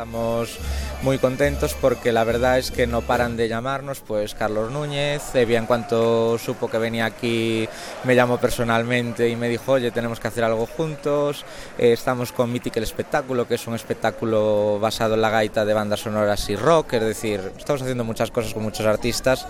Estamos muy contentos porque la verdad es que no paran de llamarnos, pues Carlos Núñez, Evia en cuanto supo que venía aquí me llamó personalmente y me dijo, oye, tenemos que hacer algo juntos, eh, estamos con Mythic el espectáculo, que es un espectáculo basado en la gaita de bandas sonoras y rock, es decir, estamos haciendo muchas cosas con muchos artistas.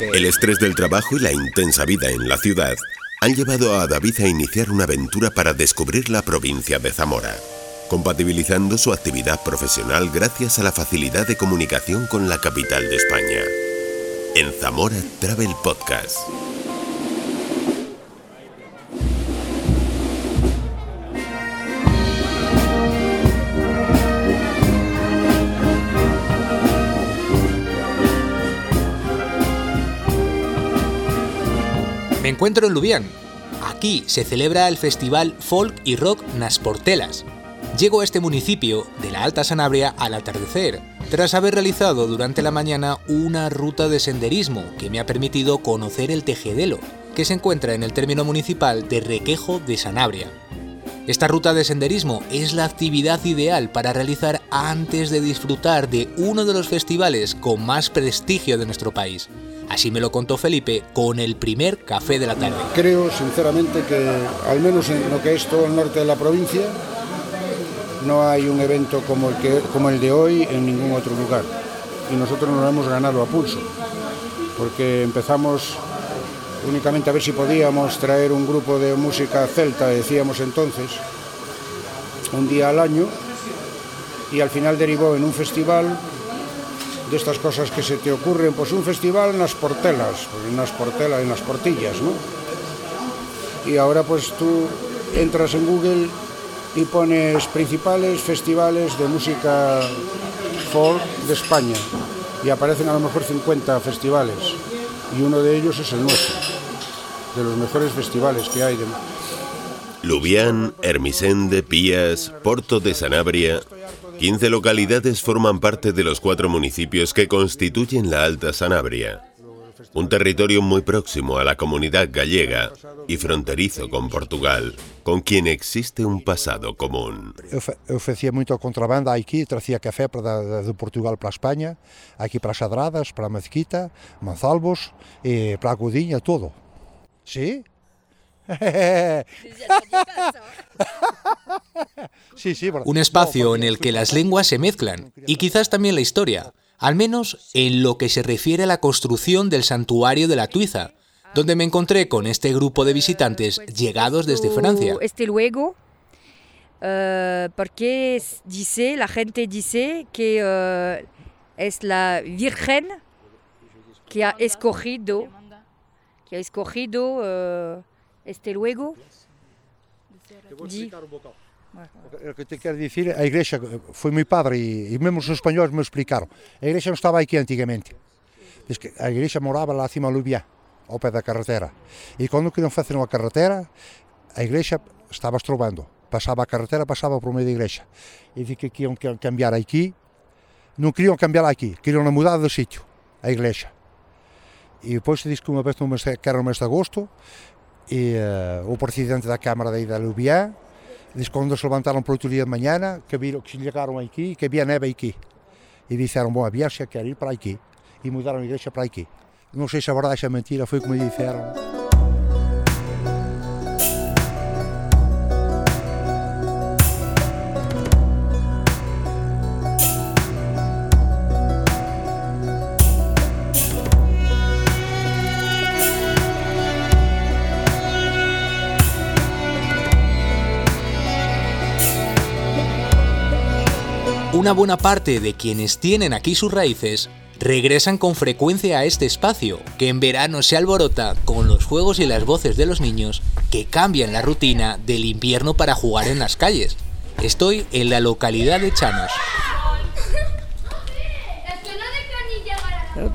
El estrés del trabajo y la intensa vida en la ciudad han llevado a David a iniciar una aventura para descubrir la provincia de Zamora compatibilizando su actividad profesional gracias a la facilidad de comunicación con la capital de España. En Zamora Travel Podcast. Me encuentro en Lubián. Aquí se celebra el festival Folk y Rock Nasportelas, Llego a este municipio de la Alta Sanabria al atardecer, tras haber realizado durante la mañana una ruta de senderismo que me ha permitido conocer el Tejedelo, que se encuentra en el término municipal de Requejo de Sanabria. Esta ruta de senderismo es la actividad ideal para realizar antes de disfrutar de uno de los festivales con más prestigio de nuestro país. Así me lo contó Felipe con el primer café de la tarde. Creo sinceramente que, al menos en lo que es todo el norte de la provincia, no hay un evento como el, que, como el de hoy en ningún otro lugar. Y nosotros nos lo hemos ganado a pulso, porque empezamos únicamente a ver si podíamos traer un grupo de música celta, decíamos entonces, un día al año, y al final derivó en un festival de estas cosas que se te ocurren, pues un festival en las portelas, en las portelas, en las portillas, ¿no? Y ahora pues tú entras en Google y pones principales festivales de música folk de España. Y aparecen a lo mejor 50 festivales. Y uno de ellos es el nuestro, de los mejores festivales que hay. De... Lubián, Hermisende, Pías, Porto de Sanabria, 15 localidades forman parte de los cuatro municipios que constituyen la Alta Sanabria un territorio muy próximo a la comunidad gallega y fronterizo con Portugal, con quien existe un pasado común. Facía muito contrabanda aquí, trazía café para, de Portugal para España, aquí para Xadradas, para Mezquita, Manzalbos, e para Godinha, todo. Sí? sí, sí, un espacio en el que las lenguas se mezclan y quizás también la historia, al menos en lo que se refiere a la construcción del santuario de la Tuiza, donde me encontré con este grupo de visitantes llegados desde Francia. Este luego, uh, porque dice, la gente dice que uh, es la Virgen que ha escogido, que ha escogido uh, este luego. O que te quero dicir, a igrexa, foi meu padre e, e mesmo os españoles me explicaron, a igrexa non estaba aquí antigamente, Diz que a igrexa moraba lá acima a Lubiá, ao pé da carretera, e cando queriam facen unha carretera, a igrexa estaba estrobando, pasaba a carretera, pasaba por meio da igrexa, e di que queriam cambiar aquí, non queriam cambiar aquí, queriam mudar de sítio, a igrexa. E depois se diz que unha vez mes, que era no mês de agosto, e, uh, o presidente da Câmara daí da Lubiá, Diz quando se levantaram para outro dia de manhã, que, viram, que chegaram aqui, que havia neve aqui. E disseram, bom, a Bielsa quer ir para aqui. E mudaram a igreja para aqui. Não sei se a verdade é mentira, foi como me disseram. Una buena parte de quienes tienen aquí sus raíces regresan con frecuencia a este espacio, que en verano se alborota con los juegos y las voces de los niños que cambian la rutina del invierno para jugar en las calles. Estoy en la localidad de Chanos.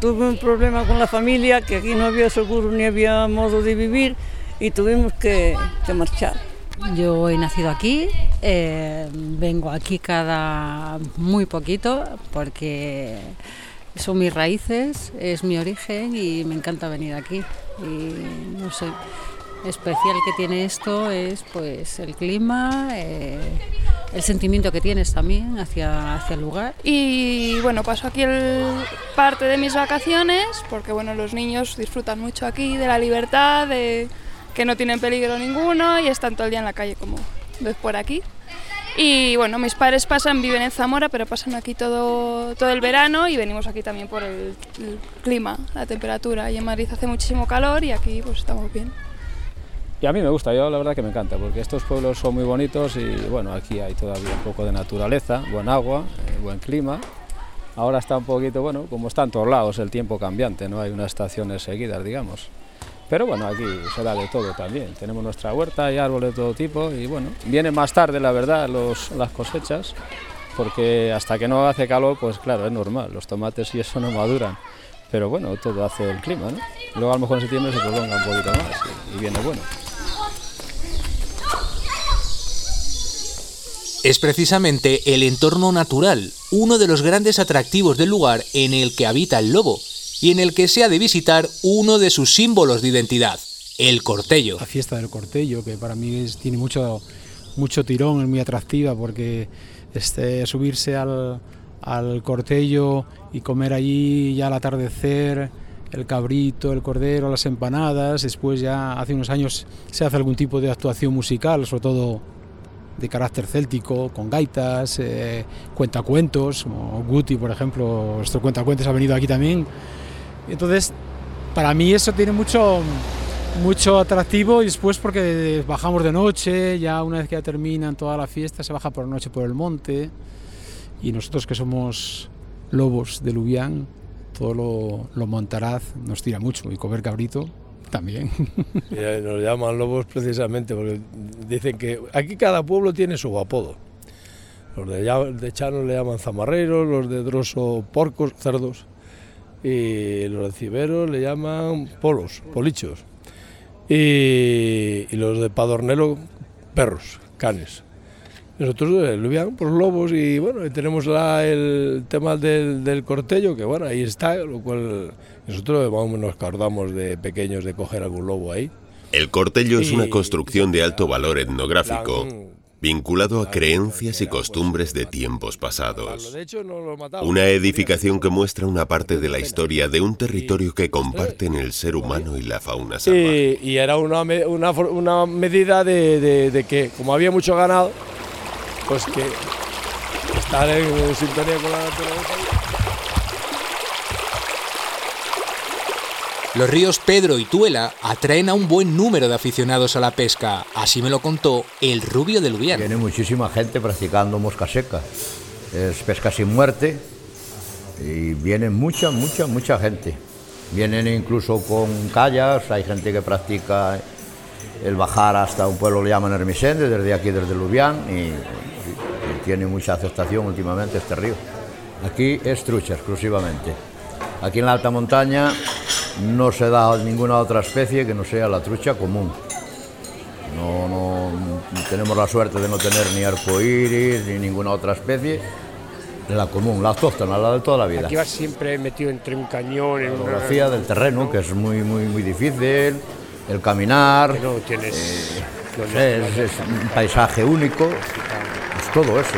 tuve un problema con la familia, que aquí no había seguro ni había modo de vivir y tuvimos que marchar. Yo he nacido aquí, eh, vengo aquí cada muy poquito porque son mis raíces, es mi origen y me encanta venir aquí. Y no sé, especial que tiene esto es pues el clima, eh, el sentimiento que tienes también hacia, hacia el lugar. Y bueno, paso aquí el, parte de mis vacaciones porque bueno, los niños disfrutan mucho aquí de la libertad, de que no tienen peligro ninguno y están todo el día en la calle como ves por aquí. Y bueno, mis padres pasan, viven en Zamora, pero pasan aquí todo, todo el verano y venimos aquí también por el, clima, la temperatura. Y en Madrid hace muchísimo calor y aquí pues estamos bien. Y a mí me gusta, yo la verdad que me encanta, porque estos pueblos son muy bonitos y bueno, aquí hay todavía un poco de naturaleza, buen agua, eh, buen clima. Ahora está un poquito, bueno, como está todos lados, el tiempo cambiante, no hay unas estaciones seguidas, digamos. Pero bueno, aquí se da de todo también. Tenemos nuestra huerta y árboles de todo tipo y bueno, vienen más tarde, la verdad, los, las cosechas, porque hasta que no hace calor, pues claro, es normal, los tomates y eso no maduran. Pero bueno, todo hace el clima, ¿no? Luego a lo mejor en septiembre se prolonga un poquito más y, y viene bueno. Es precisamente el entorno natural, uno de los grandes atractivos del lugar en el que habita el lobo, y en el que se ha de visitar uno de sus símbolos de identidad, el cortello. La fiesta del cortello, que para mí es, tiene mucho, mucho tirón, es muy atractiva porque este, subirse al, al cortello y comer allí ya al atardecer, el cabrito, el cordero, las empanadas, después ya hace unos años se hace algún tipo de actuación musical, sobre todo de carácter céltico, con gaitas, eh, cuentacuentos, como Guti, por ejemplo, nuestro cuentacuentos ha venido aquí también. Entonces, para mí eso tiene mucho, mucho atractivo y después porque bajamos de noche, ya una vez que ya terminan toda la fiesta, se baja por la noche por el monte y nosotros que somos lobos de Lubián, todo lo, lo montaraz nos tira mucho y comer cabrito también. Nos llaman lobos precisamente porque dicen que aquí cada pueblo tiene su apodo. Los de Chano le llaman zamarreros, los de Droso porcos, cerdos y los de Cibero le llaman polos, polichos, y, y los de Padornelo, perros, canes. Nosotros eh, Lubián, pues lobos, y bueno, tenemos la, el tema del, del, cortello, que bueno, ahí está, lo cual nosotros vamos, nos acordamos de pequeños de coger algún lobo ahí. El cortello es una construcción de alto valor etnográfico vinculado a creencias y costumbres de tiempos pasados. Una edificación que muestra una parte de la historia de un territorio que comparten el ser humano y la fauna salvaje. Y, y era una, una, una medida de, de, de, que, como había mucho ganado, pues que estar en sintonía con la naturaleza. Los ríos Pedro y Tuela atraen a un buen número de aficionados a la pesca, así me lo contó el rubio de Lubián. Viene muchísima gente practicando mosca seca, es pesca sin muerte y viene mucha, mucha, mucha gente. Vienen incluso con callas, hay gente que practica el bajar hasta un pueblo le llaman Hermisende, desde aquí, desde Lubián, y tiene mucha aceptación últimamente este río. Aquí es trucha exclusivamente. Aquí en la alta montaña no se da ninguna otra especie que no sea la trucha común. No, no tenemos la suerte de no tener ni arcoíris ni ninguna otra especie. La común, la autóctona, la de toda la vida. Aquí vas siempre metido entre un cañón. La orografía una... del terreno, que es muy, muy, muy difícil, el caminar. Que no tienes. Eh, es, un paisaje único. Es todo eso.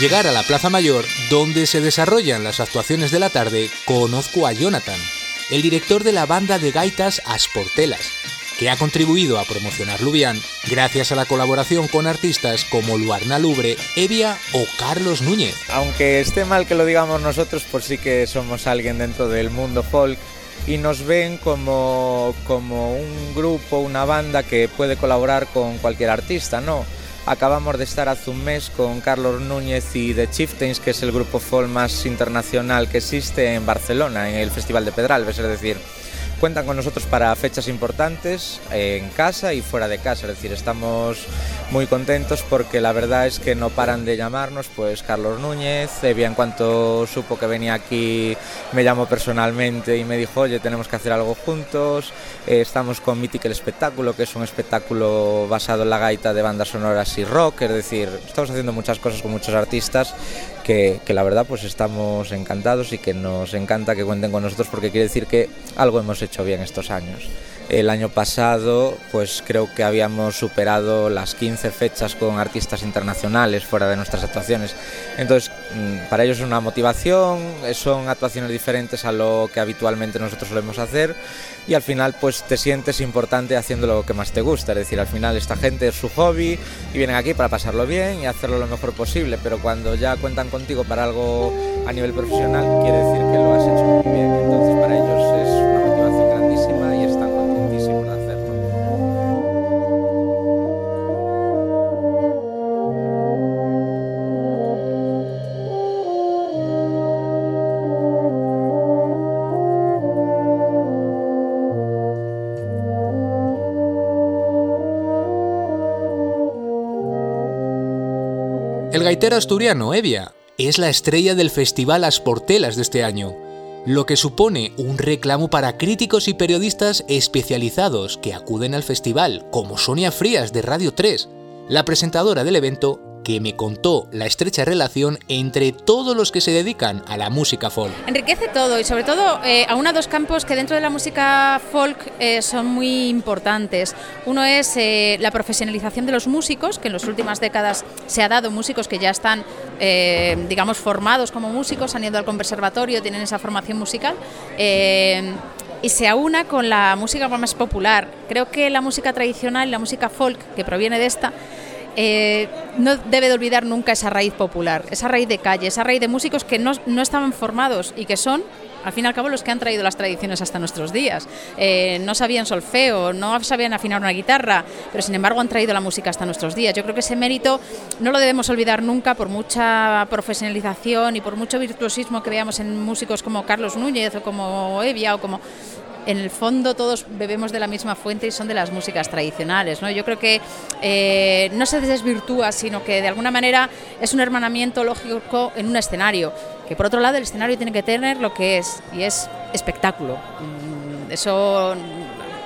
Llegar a la Plaza Mayor, donde se desarrollan las actuaciones de la tarde, conozco a Jonathan, el director de la banda de gaitas Asportelas, que ha contribuido a promocionar Lubián gracias a la colaboración con artistas como Luarna Lubre, Evia o Carlos Núñez. Aunque esté mal que lo digamos nosotros, pues sí que somos alguien dentro del mundo folk y nos ven como, como un grupo, una banda que puede colaborar con cualquier artista, ¿no? Acabamos de estar hace un mes con Carlos Núñez y The Chieftains, que es el grupo folk más internacional que existe en Barcelona, en el Festival de Pedralbes, es decir, cuentan con nosotros para fechas importantes en casa y fuera de casa, es decir, estamos muy contentos porque la verdad es que no paran de llamarnos, pues Carlos Núñez, Evia en cuanto supo que venía aquí me llamó personalmente y me dijo, oye, tenemos que hacer algo juntos, eh, estamos con Mythic el espectáculo, que es un espectáculo basado en la gaita de bandas sonoras y rock, es decir, estamos haciendo muchas cosas con muchos artistas que, la verdad pues estamos encantados y que nos encanta que cuenten con nosotros porque quiere decir que algo hemos hecho bien estos años. El año pasado, pues creo que habíamos superado las 15 fechas con artistas internacionales fuera de nuestras actuaciones. Entonces, mm, para ellos es una motivación, son actuaciones diferentes a lo que habitualmente nosotros solemos hacer y al final pues te sientes importante haciendo lo que más te gusta. Es decir, al final esta gente es su hobby y vienen aquí para pasarlo bien y hacerlo lo mejor posible, pero cuando ya cuentan contigo para algo a nivel profesional, quiere decir que lo has hecho muy bien. El gaitero asturiano Evia es la estrella del Festival Asportelas de este año, lo que supone un reclamo para críticos y periodistas especializados que acuden al festival, como Sonia Frías de Radio 3, la presentadora del evento que me contó la estrecha relación entre todos los que se dedican a la música folk. Enriquece todo y sobre todo eh, aúna dos campos que dentro de la música folk eh, son muy importantes. Uno es eh, la profesionalización de los músicos, que en las últimas décadas se ha dado músicos que ya están, eh, digamos, formados como músicos, han ido al conservatorio, tienen esa formación musical. y se aúna con la música más popular. Creo que la música tradicional, la música folk, que proviene de esta, eh, no debe de olvidar nunca esa raíz popular, esa raíz de calle, esa raíz de músicos que no, no estaban formados y que son, al fin y al cabo, los que han traído las tradiciones hasta nuestros días. Eh, no sabían solfeo, no sabían afinar una guitarra, pero sin embargo han traído la música hasta nuestros días. Yo creo que ese mérito no lo debemos olvidar nunca por mucha profesionalización y por mucho virtuosismo que veamos en músicos como Carlos Núñez o como Evia o como en el fondo todos bebemos de la misma fuente y son de las músicas tradicionales. ¿no? Yo creo que eh, no se desvirtúa, sino que de alguna manera es un hermanamiento lógico en un escenario. Que por otro lado el escenario tiene que tener lo que es, y es espectáculo. Mm, Eso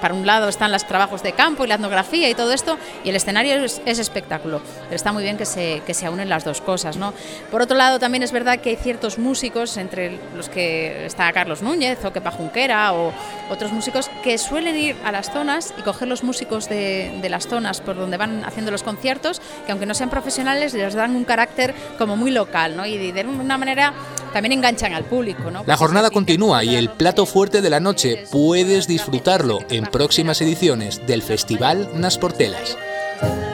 para un lado están los trabajos de campo y la etnografía y todo esto, y el escenario es, es espectáculo. Pero está muy bien que se, que se unen las dos cosas. ¿no? Por otro lado, también es verdad que hay ciertos músicos, entre los que está Carlos Núñez o Kepa Junquera o otros músicos, que suelen ir a las zonas y coger los músicos de, de las zonas por donde van haciendo los conciertos, que aunque no sean profesionales, les dan un carácter como muy local, ¿no? y de una manera también enganchan al público. ¿no? La jornada continúa y el plato fuerte de la noche puedes disfrutarlo en próximas ediciones del Festival Nasportelas. Levou